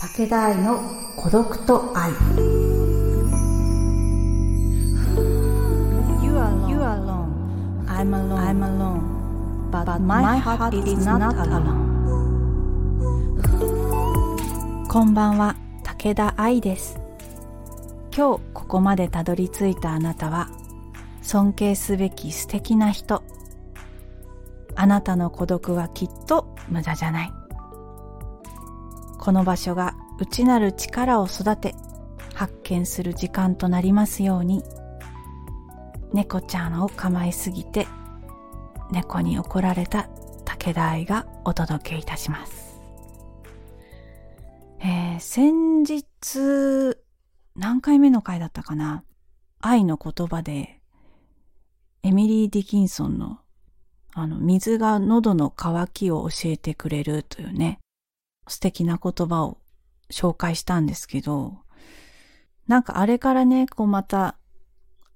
武田愛の孤独と愛 You are, you are alone. I'm alone. I'm alone. But, my, heart, is not alone. こんばんは、武田愛です。今日ここまでたどり着いたあなたは、尊敬すべき素敵な人。あなたの孤独はきっと無駄じゃない。この場所が内なる力を育て、発見する時間となりますように。猫ちゃんを構いすぎて猫に怒られた武田愛がお届けいたします。えー先日何回目の回だったかな？愛の言葉でエミリー・ディキンソンのあの水が喉の渇きを教えてくれるというね素敵な言葉を紹介したんですけどなんかあれからねこうまた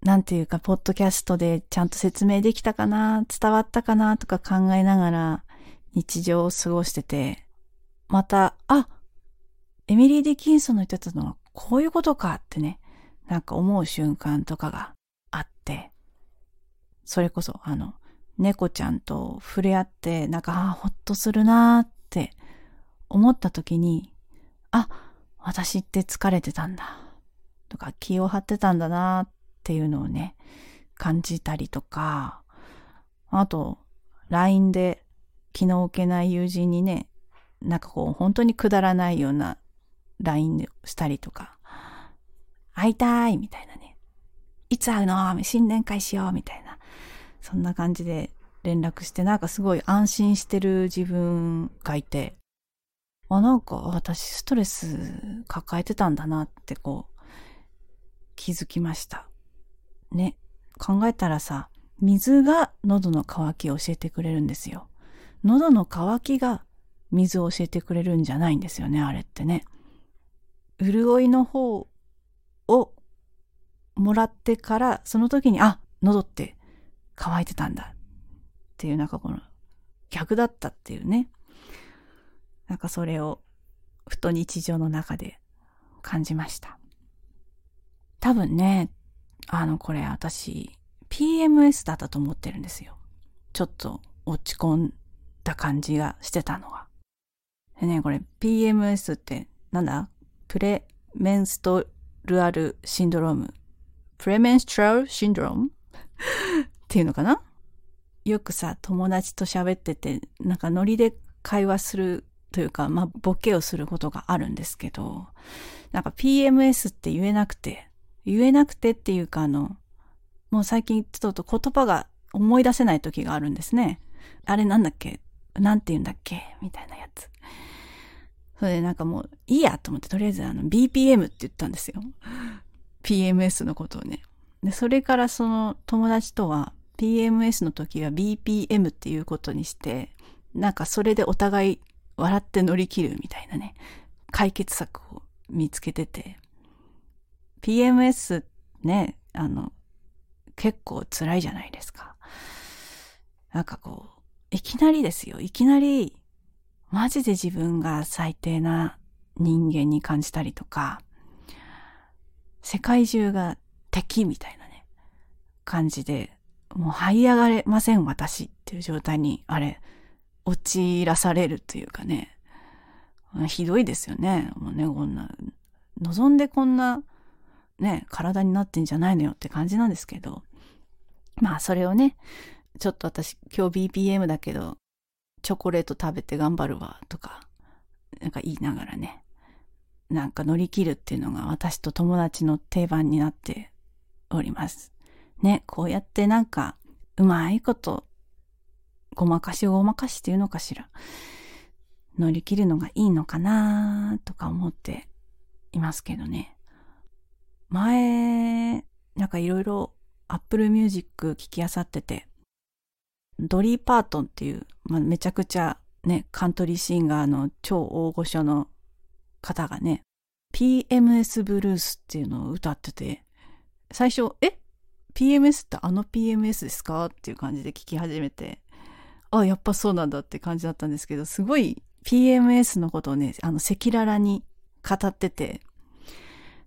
なんていうか、ポッドキャストでちゃんと説明できたかな、伝わったかなとか考えながら日常を過ごしてて、また、あ、エミリー・ディキンソンの言ってたのはこういうことかってね、なんか思う瞬間とかがあって、それこそあの、猫ちゃんと触れ合って、なんか、あほっとするなーって思った時に、あ、私って疲れてたんだ。とか気を張ってたんだなっていうのをね、感じたりとか、あと、LINE で気の置けない友人にね、なんかこう、本当にくだらないような LINE をしたりとか、会いたいみたいなね。いつ会うの？新年会しようみたいな。そんな感じで連絡して、なんかすごい安心してる自分がいて、あ、なんか私ストレス抱えてたんだなってこう、気づきました。ね。考えたらさ、水が喉の渇きを教えてくれるんですよ。喉の渇きが水を教えてくれるんじゃないんですよね、あれってね。潤いの方をもらってから、その時に、あ、喉って乾いてたんだっていう、なんかこの逆だったっていうね。なんかそれをふと日常の中で感じました。多分ね、あの、これ私、PMS だったと思ってるんですよ。ちょっと落ち込んだ感じがしてたのが。でね、これ PMS ってなんだ？プレメンストルアルシンドローム。プレメンストラルシンドローム？っていうのかな？よくさ、友達と喋ってて、なんかノリで会話するというか、まあ、ボケをすることがあるんですけど、なんか PMS って言えなくて、言えなくてっていうかあの、もう最近ちょっと言葉が思い出せない時があるんですね。あれなんだっけ？なんて言うんだっけ？みたいなやつ。それでなんかもういいやと思ってとりあえずあの BPM って言ったんですよ。PMS のことをね。で、それからその友達とは PMS の時は BPM っていうことにして、なんかそれでお互い笑って乗り切るみたいなね、解決策を見つけてて、PMS ね、あの、結構辛いじゃないですか。なんかこう、いきなりですよ。いきなり、マジで自分が最低な人間に感じたりとか、世界中が敵みたいなね、感じで、もう這い上がれません私っていう状態に、あれ、陥らされるというかね、ひどいですよね。もうね、こんな、望んでこんな、ね、体になってんじゃないのよって感じなんですけど、まあそれをね、ちょっと私今日 BPM だけど、チョコレート食べて頑張るわとか、なんか言いながらね、なんか乗り切るっていうのが私と友達の定番になっております。ね、こうやってなんか、うまいこと、ごまかしごまかしっていうのかしら、乗り切るのがいいのかなとか思っていますけどね。前、なんかいろいろ Apple Music 聞き漁ってて、ドリー・パートンっていう、まあ、めちゃくちゃね、カントリーシンガーの超大御所の方がね、PMS ブルースっていうのを歌ってて、最初、え ?PMS ってあの PMS ですか？っていう感じで聞き始めて、あ、やっぱそうなんだって感じだったんですけど、すごい PMS のことをね、あの、赤裸々に語ってて、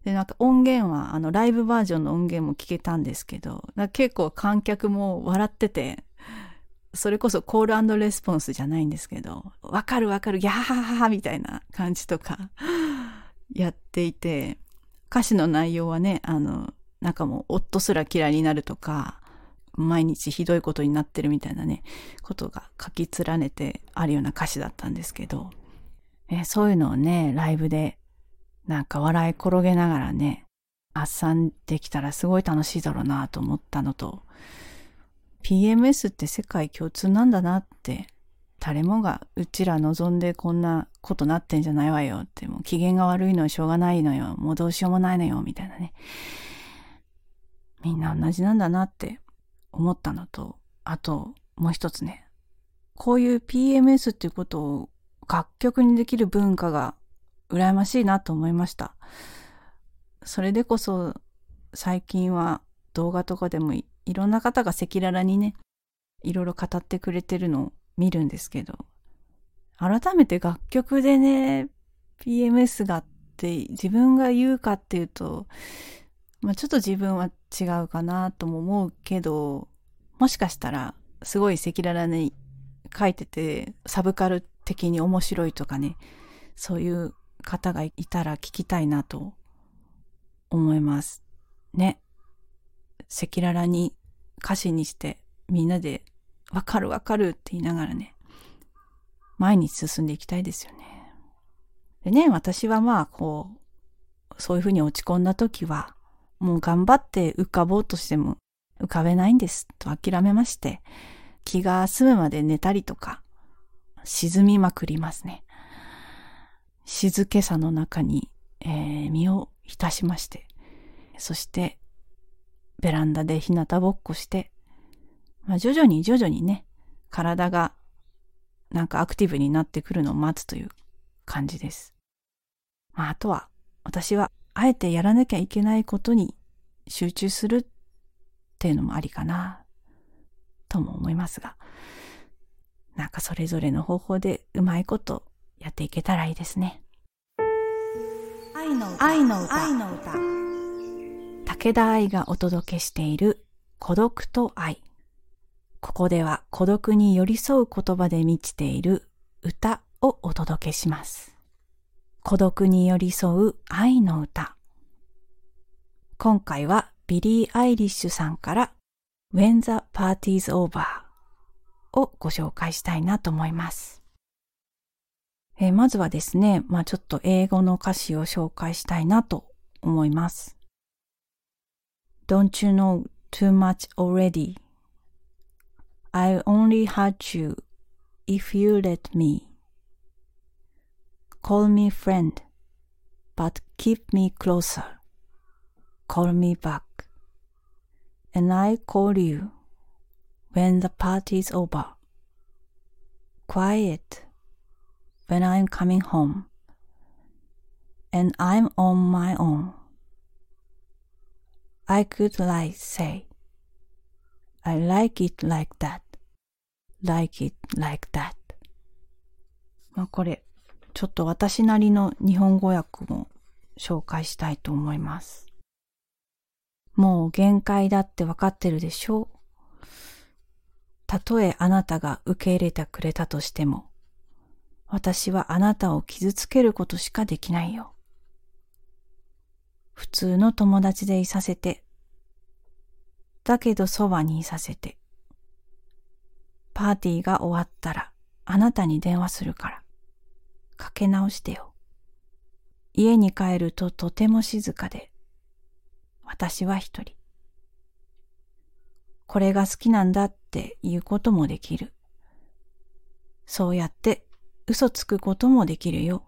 で、なんか音源は、あの、ライブバージョンの音源も聞けたんですけど、結構観客も笑ってて、それこそコールレスポンスじゃないんですけど、わかるわかる、ギャーハハみたいな感じとか やっていて、歌詞の内容はね、あの、なんかもう夫すら嫌いになるとか、毎日ひどいことになってるみたいなね、ことが書き連ねてあるような歌詞だったんですけど、えそういうのをね、ライブでなんか笑い転げながらね、あっさんできたらすごい楽しいだろうなと思ったのと、PMS って世界共通なんだなって、誰もがうちら望んでこんなことなってんじゃないわよって、もう機嫌が悪いのはしょうがないのよ、もうどうしようもないのよ、みたいなね。みんな同じなんだなって思ったのと、あともう一つね、こういう PMS っていうことを楽曲にできる文化が羨ましいなと思いました。それでこそ最近は動画とかでもいろんな方が赤裸々にね、いろいろ語ってくれてるのを見るんですけど、改めて楽曲でね、PMS がって自分が言うかっていうと、まあ、ちょっと自分は違うかなとも思うけど、もしかしたらすごい赤裸々に書いてて、サブカル的に面白いとかね、そういう方がいたら聞きたいなと思います。ね。赤裸々に歌詞にしてみんなでわかるわかるって言いながらね、前に進んでいきたいですよね。でね、私はまあこう、そういうふうに落ち込んだ時は、もう頑張って浮かぼうとしても浮かべないんですと諦めまして、気が済むまで寝たりとか、沈みまくりますね。静けさの中に、えー、身を浸しまして、そしてベランダで日向ぼっこして、まあ、徐々に徐々にね、体がなんかアクティブになってくるのを待つという感じです。まあ、あとは私はあえてやらなきゃいけないことに集中するっていうのもありかな、とも思いますが、なんかそれぞれの方法でうまいことやっていけたらいいですね。愛の歌。愛の歌。愛の歌。武田愛がお届けしている孤独と愛。ここでは孤独に寄り添う言葉で満ちている歌をお届けします。孤独に寄り添う愛の歌。今回はビリー・アイリッシュさんから When the Party's Over をご紹介したいなと思います。えー、まずはですね、まあちょっと英語の歌詞を紹介したいなと思います。Don't you know too much already? I only hurt you if you let me. Call me friend, but keep me closer. Call me back. And I call you when the party's over. Quiet when I'm coming home. And I'm on my own. I could like say, I like it like that. like it like that. まあこれ ちょっと私なりの日本語訳も紹介したいと思います。もう限界だってわかってるでしょう。たとえあなたが受け入れてくれたとしても、私はあなたを傷つけることしかできないよ。普通の友達でいさせて、だけどそばにいさせて、パーティーが終わったらあなたに電話するから。かけ直してよ。家に帰るととても静かで、私は一人。これが好きなんだって言うこともできる。そうやって嘘つくこともできるよ。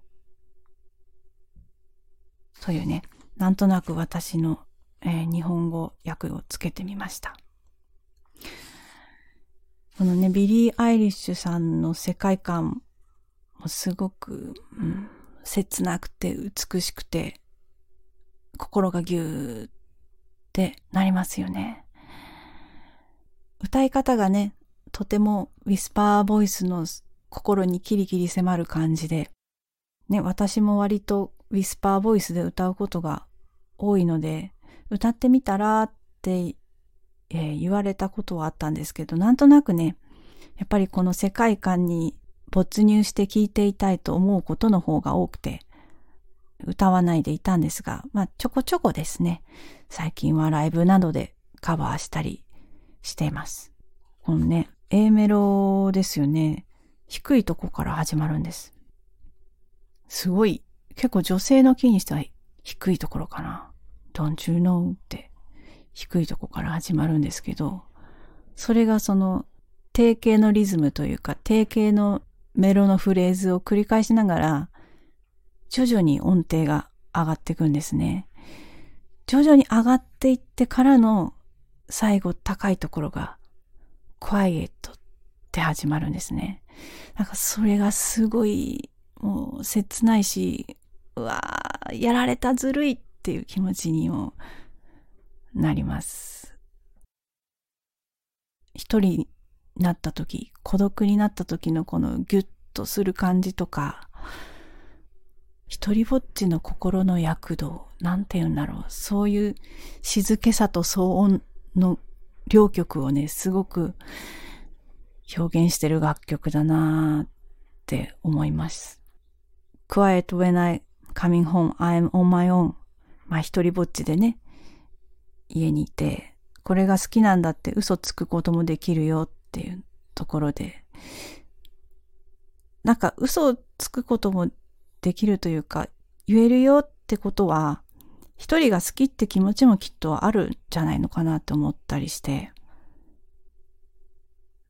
というね、なんとなく私の、えー、日本語訳をつけてみました。このね、ビリー・アイリッシュさんの世界観すごく、うん、切なくて美しくて、心がぎゅーってなりますよね。歌い方がね、とてもウィスパーボイスの心にキリキリ迫る感じで、ね、私も割とウィスパーボイスで歌うことが多いので、歌ってみたらって、えー、言われたことはあったんですけど、なんとなくね、やっぱりこの世界観に没入して聴いていたいと思うことの方が多くて、歌わないでいたんですが、まあちょこちょこですね、最近はライブなどでカバーしたりしています。このね、A メロですよね。低いとこから始まるんです。すごい、結構女性のキーにしては低いところかな。Don't you know って低いとこから始まるんですけど、それがその定型のリズムというか定型のメロのフレーズを繰り返しながら徐々に音程が上がっていくんですね。徐々に上がっていってからの最後高いところが quiet って始まるんですね。なんかそれがすごいもう切ないし、うわーやられたずるいっていう気持ちにもなります。一人なった時、孤独になった時のこのギュッとする感じとか、一人ぼっちの心の躍動、なんて言うんだろう。そういう静けさと騒音の両曲をね、すごく表現してる楽曲だなって思います。Quiet when I coming home, I'm on my own. まあ一人ぼっちでね、家にいて、これが好きなんだって嘘つくこともできるよっていうところで、なんか嘘をつくこともできるというか、言えるよってことは、一人が好きって気持ちもきっとあるんじゃないのかなって思ったりして、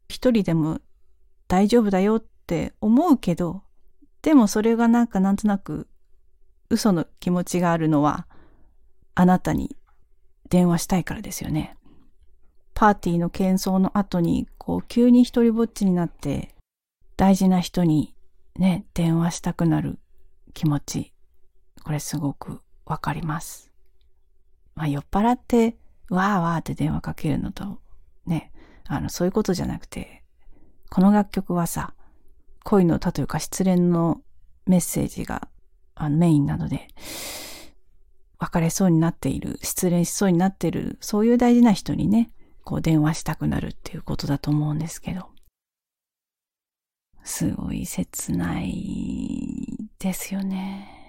一人でも大丈夫だよって思うけど、でもそれがなんかなんとなく嘘の気持ちがあるのは、あなたに電話したいからですよね。パーティーの喧騒の後に、こう急に一人ぼっちになって、大事な人にね、電話したくなる気持ち。これすごくわかります。まあ酔っ払って、わーわーって電話かけるのと、ね、あの、そういうことじゃなくて、この楽曲はさ、恋の歌というか失恋のメッセージがあのメインなので、別れそうになっている、失恋しそうになっている、そういう大事な人にね、こう電話したくなるっていうことだと思うんですけど。すごい切ないですよね。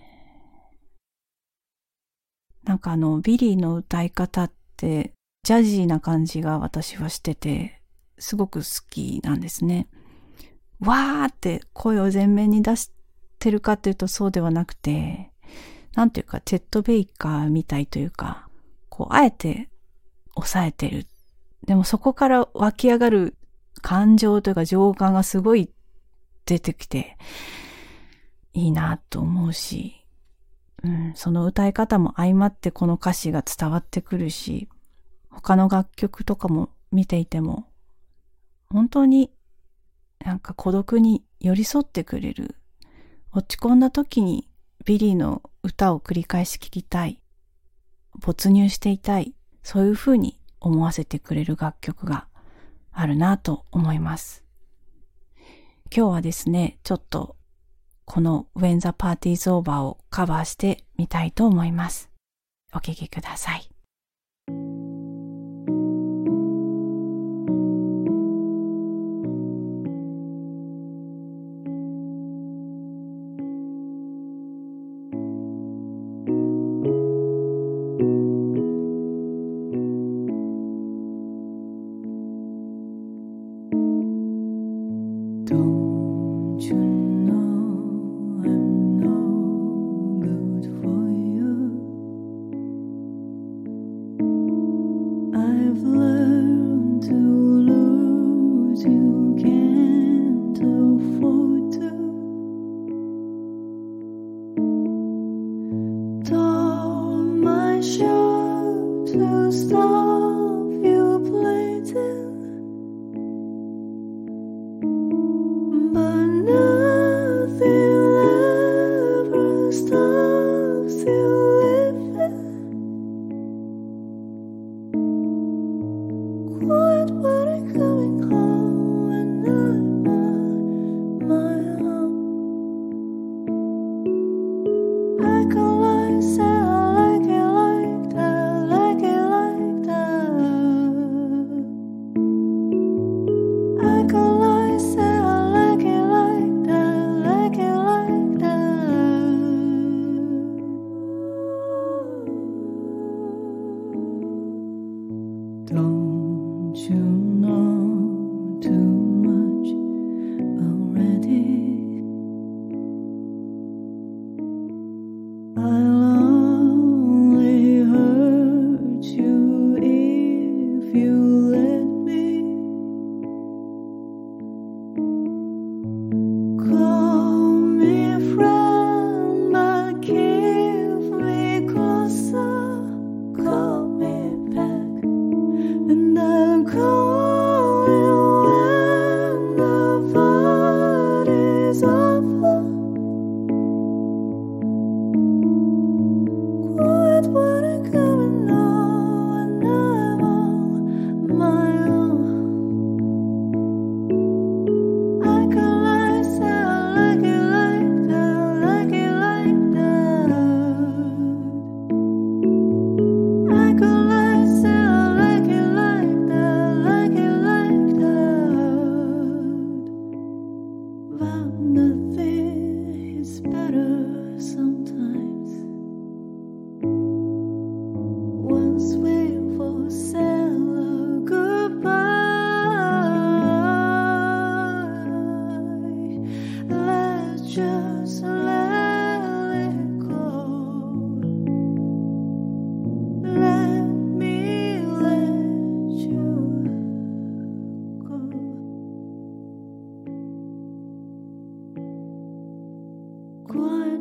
なんかあの、ビリーの歌い方って、ジャジーな感じが私はしてて、すごく好きなんですね。わーって声を前面に出してるかっていうとそうではなくて、なんていうか、デッドベイカーみたいというか、こう、あえて抑えてる。でもそこから湧き上がる感情というか情感がすごい出てきて、いいなと思うし、うん、その歌い方も相まってこの歌詞が伝わってくるし、他の楽曲とかも見ていても、本当になんか孤独に寄り添ってくれる。落ち込んだ時にビリーの歌を繰り返し聴きたい。没入していたい。そういう風に思わせてくれる楽曲があるなと思います。今日はですね、ちょっとこの When the Party's Over をカバーしてみたいと思います。お聴きください。to stop.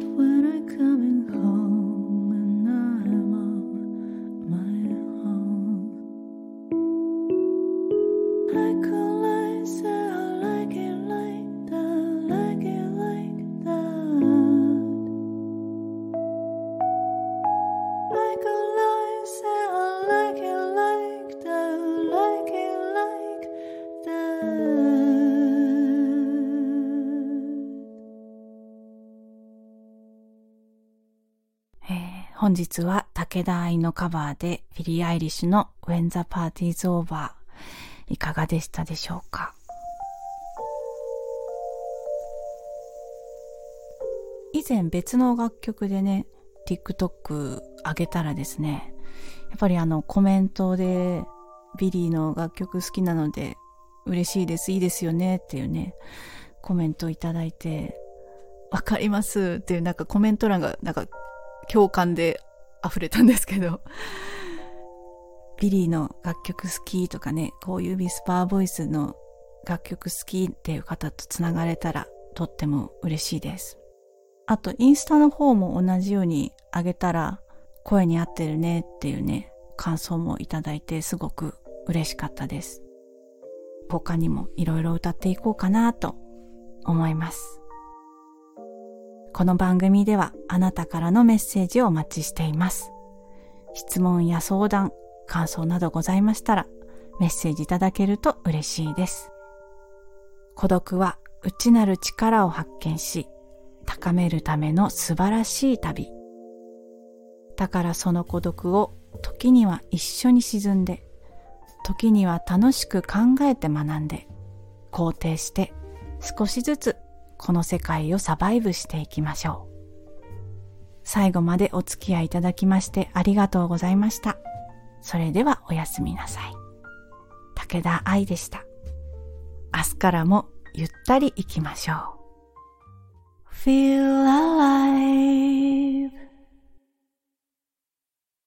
what 本日は武田愛のカバーでビリー・アイリッシュの When the Party's Over いかがでしたでしょうか？以前別の楽曲でね TikTok 上げたらですねやっぱりあのコメントでビリーの楽曲好きなので嬉しいですいいですよねっていうねコメントをいただいてわかりますっていうなんかコメント欄がなんか共感で溢れたんですけど、ビリーの楽曲好きとかね、こういうウィスパーボイスの楽曲好きっていう方とつながれたらとっても嬉しいです。あと、インスタの方も同じようにあげたら声に合ってるねっていうね、感想もいただいてすごく嬉しかったです。他にもいろいろ歌っていこうかなと思います。この番組ではあなたからのメッセージをお待ちしています。質問や相談、感想などございましたらメッセージいただけると嬉しいです。孤独は内なる力を発見し、高めるための素晴らしい旅。だからその孤独を時には一緒に沈んで、時には楽しく考えて学んで、肯定して少しずつこの世界をサバイブしていきましょう。最後までお付き合いいただきましてありがとうございました。それではおやすみなさい。武田愛でした。明日からもゆったり行きましょう。Feel alive